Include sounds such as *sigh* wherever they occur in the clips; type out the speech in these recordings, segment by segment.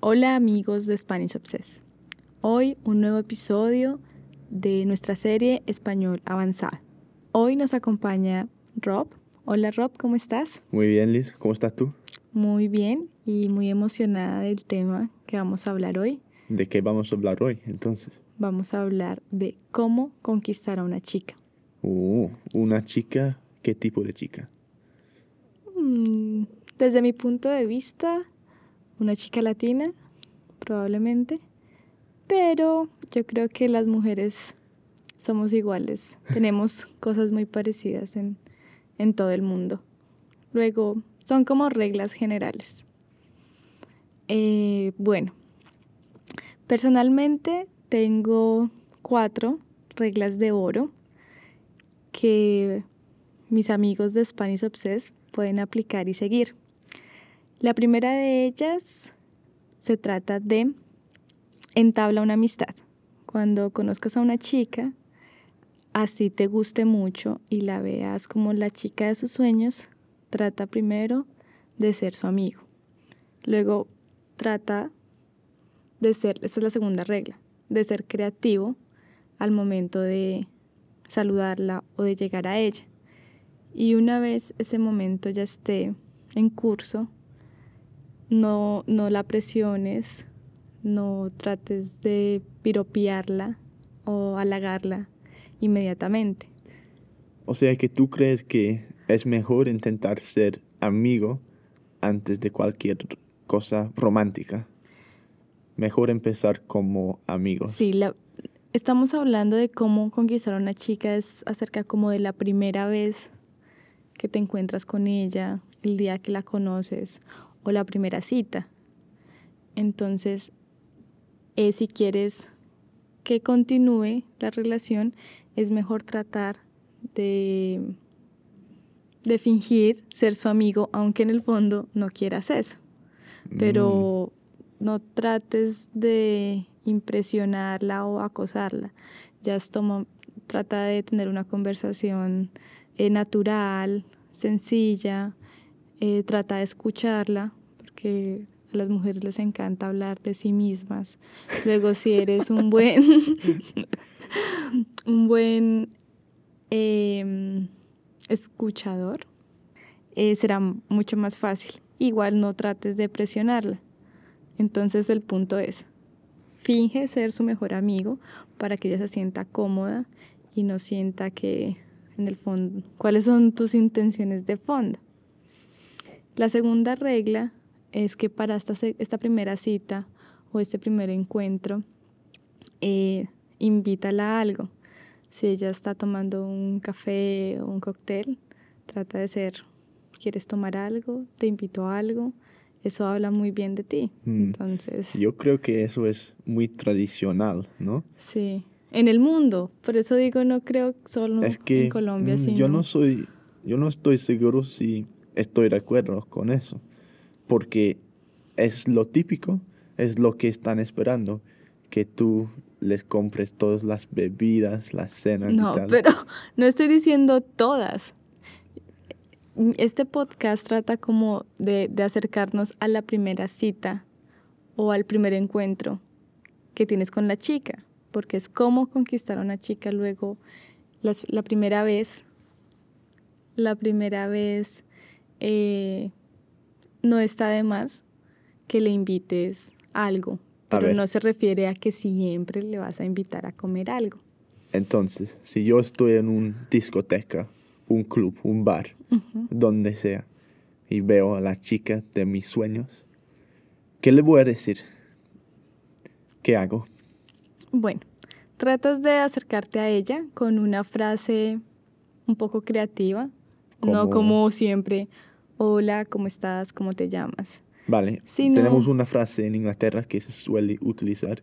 Hola amigos de Spanish Obsess. Hoy un nuevo episodio de nuestra serie Español Avanzada. Hoy nos acompaña Rob. Hola Rob, ¿cómo estás? Muy bien, Liz. ¿Cómo estás tú? Muy bien y muy emocionada del tema que vamos a hablar hoy. ¿De qué vamos a hablar hoy, entonces? Vamos a hablar de cómo conquistar a una chica. Uh, una chica, ¿qué tipo de chica? Mm, desde mi punto de vista, una chica latina, probablemente. Pero yo creo que las mujeres somos iguales. *laughs* Tenemos cosas muy parecidas en, en todo el mundo. Luego, son como reglas generales. Eh, bueno, personalmente tengo cuatro reglas de oro que mis amigos de Spanish Obsessed pueden aplicar y seguir. La primera de ellas se trata de entabla una amistad. Cuando conozcas a una chica, así te guste mucho y la veas como la chica de sus sueños, trata primero de ser su amigo. Luego trata de ser, esta es la segunda regla, de ser creativo al momento de saludarla o de llegar a ella. Y una vez ese momento ya esté en curso, no, no la presiones, no trates de piropearla o halagarla inmediatamente. O sea que tú crees que es mejor intentar ser amigo antes de cualquier cosa romántica. Mejor empezar como amigos. Sí, la, estamos hablando de cómo conquistar a una chica es acerca como de la primera vez que te encuentras con ella, el día que la conoces o la primera cita. Entonces, eh, si quieres que continúe la relación, es mejor tratar de, de fingir ser su amigo, aunque en el fondo no quieras eso. Pero mm. no trates de impresionarla o acosarla. Ya es trata de tener una conversación eh, natural, sencilla, eh, trata de escucharla, porque a las mujeres les encanta hablar de sí mismas. Luego, si eres un buen, *laughs* un buen em, escuchador, eh, será mucho más fácil. Igual no trates de presionarla. Entonces el punto es, finge ser su mejor amigo para que ella se sienta cómoda y no sienta que en el fondo, cuáles son tus intenciones de fondo. La segunda regla es que para esta, esta primera cita o este primer encuentro, eh, invítala a algo. Si ella está tomando un café o un cóctel, trata de ser, ¿quieres tomar algo? ¿Te invito a algo? Eso habla muy bien de ti. Mm. Entonces. Yo creo que eso es muy tradicional, ¿no? Sí en el mundo. Por eso digo, no creo solo en Colombia. Mm, yo no soy, yo no estoy seguro si estoy de acuerdo con eso, porque es lo típico, es lo que están esperando, que tú les compres todas las bebidas, las cenas no, y tal. pero *laughs* no estoy diciendo todas. Este podcast trata como de, de acercarnos a la primera cita o al primer encuentro que tienes con la chica porque es cómo conquistar a una chica luego la primera vez. La primera vez eh, no está de más que le invites algo, pero no se refiere a que siempre le vas a invitar a comer algo. Entonces, si yo estoy en una discoteca, un club, un bar, donde sea, y veo a la chica de mis sueños, ¿qué le voy a decir? ¿Qué hago? Bueno, tratas de acercarte a ella con una frase un poco creativa, no como siempre, hola, ¿cómo estás? ¿Cómo te llamas? Vale, tenemos una frase en Inglaterra que se suele utilizar,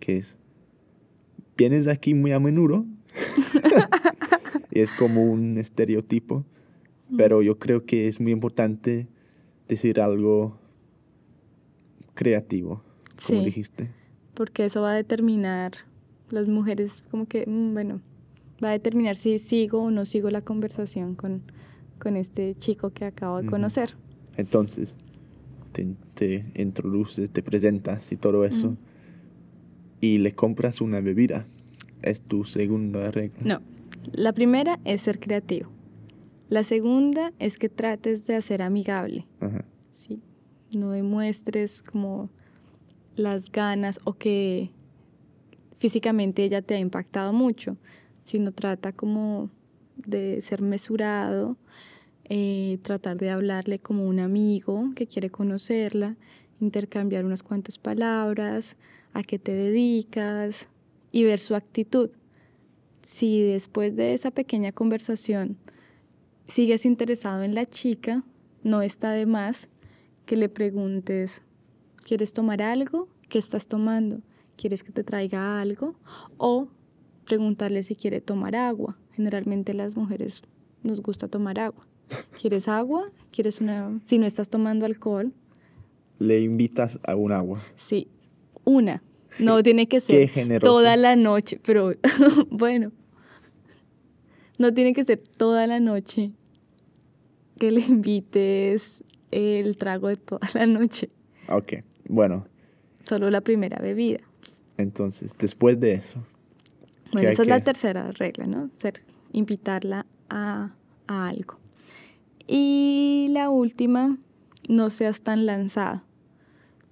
que es, ¿vienes aquí muy a menudo? y *laughs* *laughs* es como un estereotipo, pero yo creo que es muy importante decir algo creativo, como dijiste porque eso va a determinar, las mujeres como que, mm, bueno, va a determinar si sigo o no sigo la conversación con, con este chico que acabo de conocer. Entonces, te, introduces, te presentas y todo eso. Y le compras una bebida. ¿Es tu segunda regla? No. La primera es ser creativo. La segunda es que trates de hacer amigable. ¿sí? No demuestres como las ganas o que físicamente ella te ha impactado mucho, sino trata como de ser mesurado, eh, tratar de hablarle como un amigo que quiere conocerla, intercambiar unas cuantas palabras, a qué te dedicas y ver su actitud. Si después de esa pequeña conversación sigues interesado en la chica, no está de más que le preguntes, ¿quieres tomar algo? ¿Qué estás tomando? ¿Quieres que te traiga algo? O preguntarle si quiere tomar agua. Generalmente las mujeres nos gusta tomar agua. ¿Quieres agua? ¿Quieres una... Si no estás tomando alcohol. Le invitas a un agua. Sí, una. No *laughs* tiene que ser toda la noche, pero *laughs* bueno. No tiene que ser toda la noche que le invites el trago de toda la noche. Ok, bueno. Solo la primera bebida. Entonces, después de eso. Bueno, esa es la tercera regla, ¿no? Ser, invitarla a, a algo. Y la última, no seas tan lanzada.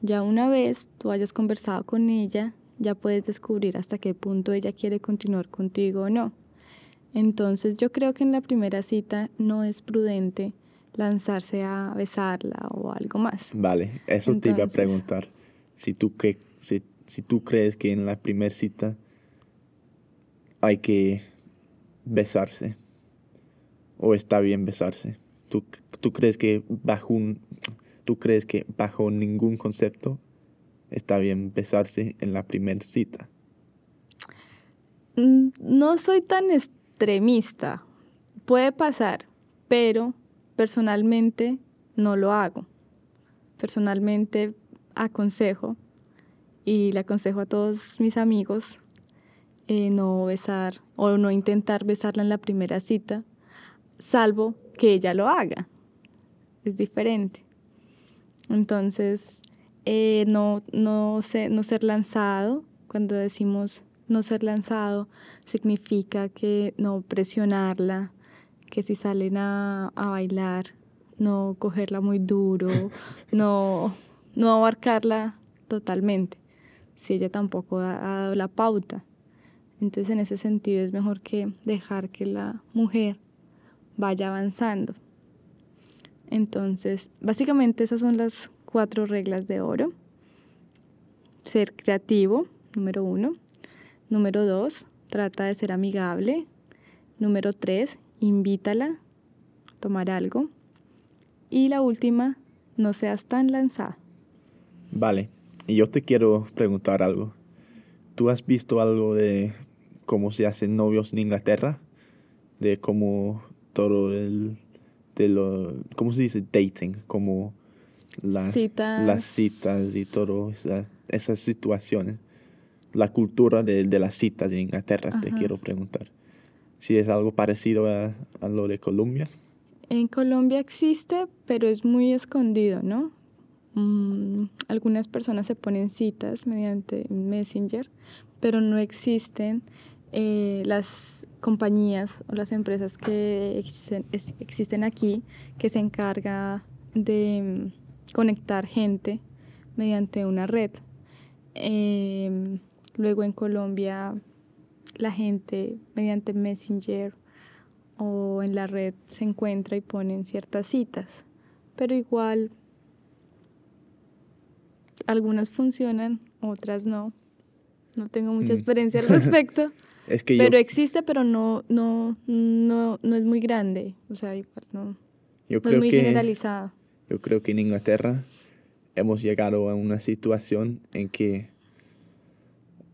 Ya una vez tú hayas conversado con ella, ya puedes descubrir hasta qué punto ella quiere continuar contigo o no. Entonces yo creo que en la primera cita no es prudente lanzarse a besarla o algo más. Vale, eso te iba a preguntar. Si tú, que, si, si tú crees que en la primera cita hay que besarse o está bien besarse. ¿Tú, crees que bajo un, tú crees que bajo ningún concepto está bien besarse en la primera cita? Mm, no soy tan extremista. Puede pasar, pero personalmente no lo hago. Personalmente aconsejo y le aconsejo a todos mis amigos eh, no besar o no intentar besarla en la primera cita, salvo que ella lo haga. Es diferente. Entonces, eh, no, no, no ser lanzado, cuando decimos no ser lanzado, significa que no presionarla, que si salen a, a bailar, no cogerla muy duro, *laughs* no, no abarcarla totalmente, si ella tampoco ha dado la pauta. Entonces en ese sentido es mejor que dejar que la mujer vaya avanzando. Entonces, básicamente esas son las cuatro reglas de oro. Ser creativo, número uno. Número dos, trata de ser amigable. Número tres, invítala a tomar algo. Y la última, no seas tan lanzada. Vale, y yo te quiero preguntar algo. ¿Tú has visto algo de cómo se hacen novios en Inglaterra? De cómo todo el... De lo, ¿Cómo se dice? Dating, como las citas y todo esas situaciones. La cultura de, de las citas en Inglaterra, te quiero preguntar. Si es algo parecido a, a lo de Colombia. En Colombia existe, pero es muy escondido, ¿no? Mm, algunas personas se ponen citas mediante Messenger, pero no existen eh, las compañías o las empresas que existen, existen aquí que se encarga de mm, conectar gente mediante una red. Em, luego en Colombia la gente mediante Messenger o en la red se encuentra y ponen ciertas citas, pero igual algunas funcionan, otras no. No tengo mucha mm. experiencia al *laughs* respecto. Es que pero existe, pero no, no, no, no es muy grande. O sea, igual no, yo creo es muy generalizado. Yo creo que en Inglaterra hemos llegado a una situación en que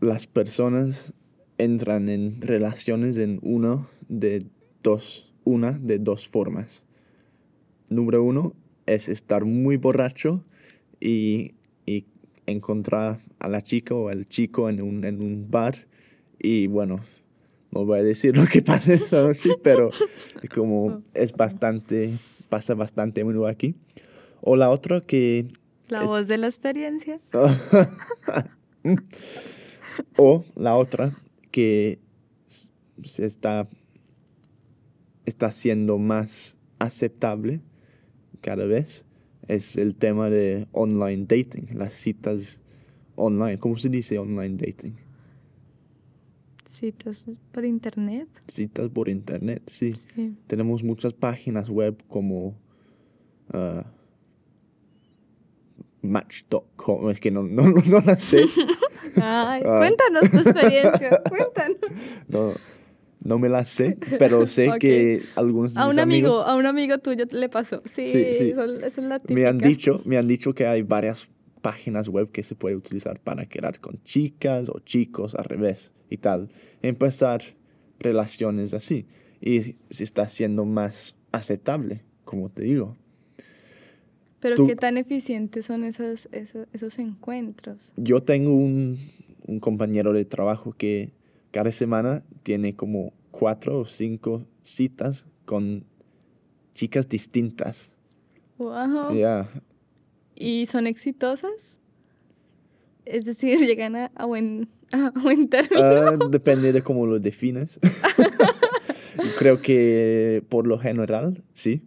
las personas entran en relaciones en uno de dos, una de dos formas. Número uno es estar muy borracho y, y encontrar a la chica o al chico en un, en un bar y bueno, no voy a decir lo que *laughs* pasa noche, *laughs* pero como es bastante, pasa bastante a menudo aquí. O la otra que La voz de la experiencia. *laughs* o la otra, que se está, está siendo más aceptable cada vez, es el tema de online dating, las citas online. ¿Cómo se dice online dating? Citas por internet. Citas por internet, sí. Tenemos muchas páginas web como uh, Match.com, es que no, no, no, la sé. *laughs* Ay, ah. cuéntanos tu experiencia, *laughs* cuéntanos. No, no me la sé, pero sé que algunos a un amigo, a un amigo tuyo le pasó. Sí, sí, Eso, es la típica. Me han dicho, me han dicho que hay varias páginas web que se puede utilizar para quedar con chicas o chicos al revés y tal. Empezar relaciones así y se está haciendo más aceptable, como te digo. Pero qué tan eficientes son esos, esos, encuentros. Yo tengo un, un compañero de trabajo que cada semana tiene como cuatro o cinco citas con chicas distintas. Wow. ¿Y son exitosas? Es decir, *laughs* llegan a, buen, a buen término. Ah, depende de cómo lo defines. *laughs* *laughs* Creo que por lo general, sí.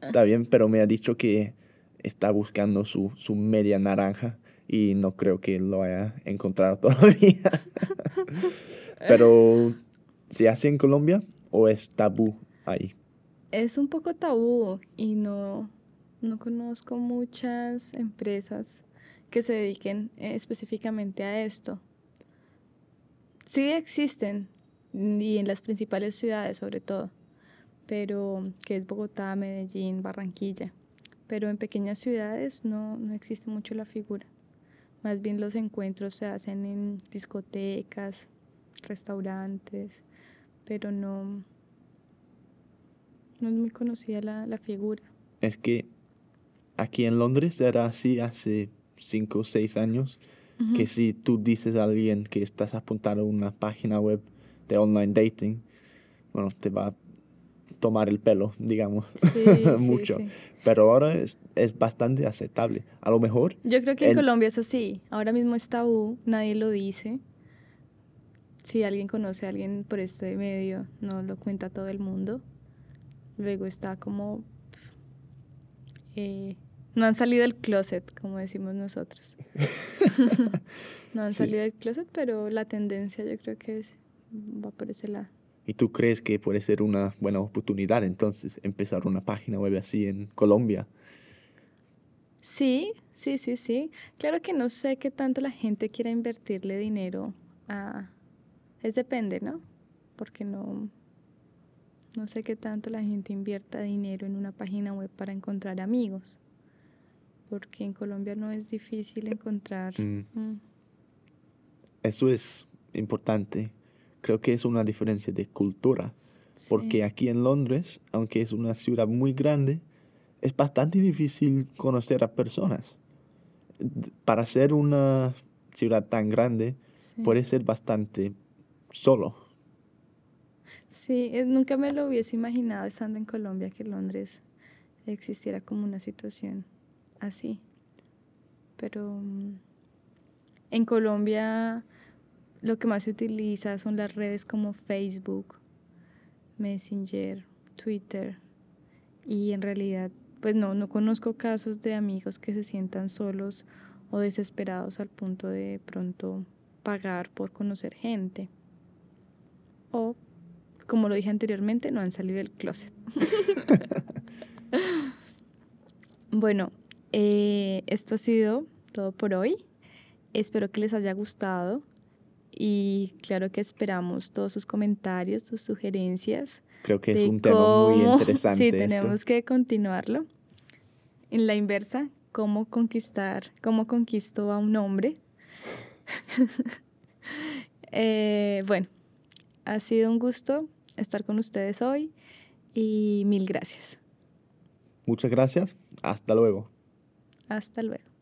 Está bien, pero me ha dicho que está buscando su, su media naranja y no creo que lo haya encontrado todavía. Pero, ¿se hace en Colombia o es tabú ahí? Es un poco tabú y no, no conozco muchas empresas que se dediquen eh, específicamente a esto. Sí existen y en las principales ciudades sobre todo, pero que es Bogotá, Medellín, Barranquilla pero en pequeñas ciudades no, no existe mucho la figura. Más bien los encuentros se hacen en discotecas, restaurantes, pero no, no es muy conocida la, la figura. Es que aquí en Londres era así hace cinco o seis años, que si tú dices a alguien que estás apuntando a una página web de online dating, bueno, te va a tomar el pelo, digamos, *laughs* mucho. Pero ahora es, es, bastante aceptable. A lo mejor... Yo creo que en Colombia es así. Ahora mismo es tabú, nadie lo dice. Si alguien conoce a alguien por este medio, no lo cuenta todo el mundo. Luego está como... Eh, no han salido del closet, como decimos nosotros. *laughs* no han salido del closet, pero la tendencia yo creo que es, va por ese lado. ¿Y tú crees que puede ser una buena oportunidad entonces empezar una página web así en Colombia? Sí, sí, sí, sí. Claro que no sé qué tanto la gente quiera invertirle dinero a... Es depende, ¿no? Porque no... No sé qué tanto la gente invierta dinero en una página web para encontrar amigos. Porque en Colombia no es difícil encontrar... Mm. Mm. Eso es importante creo que es una diferencia de cultura. Porque aquí en Londres, aunque es una ciudad muy grande, es bastante difícil conocer a personas. Para ser una ciudad tan grande, puede ser bastante solo. Sí, nunca me lo hubiese imaginado estando en Colombia que Londres existiera como una situación así. Pero mm, en Colombia lo que más se utiliza son las redes como Facebook, Messenger, Twitter. Y en realidad, pues no, no conozco casos de amigos que se sientan solos o desesperados al punto de pronto pagar por conocer gente. O, como lo dije anteriormente, no han salido del closet. *laughs* *laughs* bueno, eh, esto ha sido todo por hoy. Espero que les haya gustado y claro que esperamos todos sus comentarios, sus sugerencias. Creo que es un tema muy *laughs* interesante. Sí, tenemos que continuarlo. En la inversa, cómo conquistar, cómo conquistó a un hombre. *laughs* Eh, bueno, ha sido un gusto estar con ustedes hoy y mil gracias. Muchas gracias. Hasta luego. Hasta luego.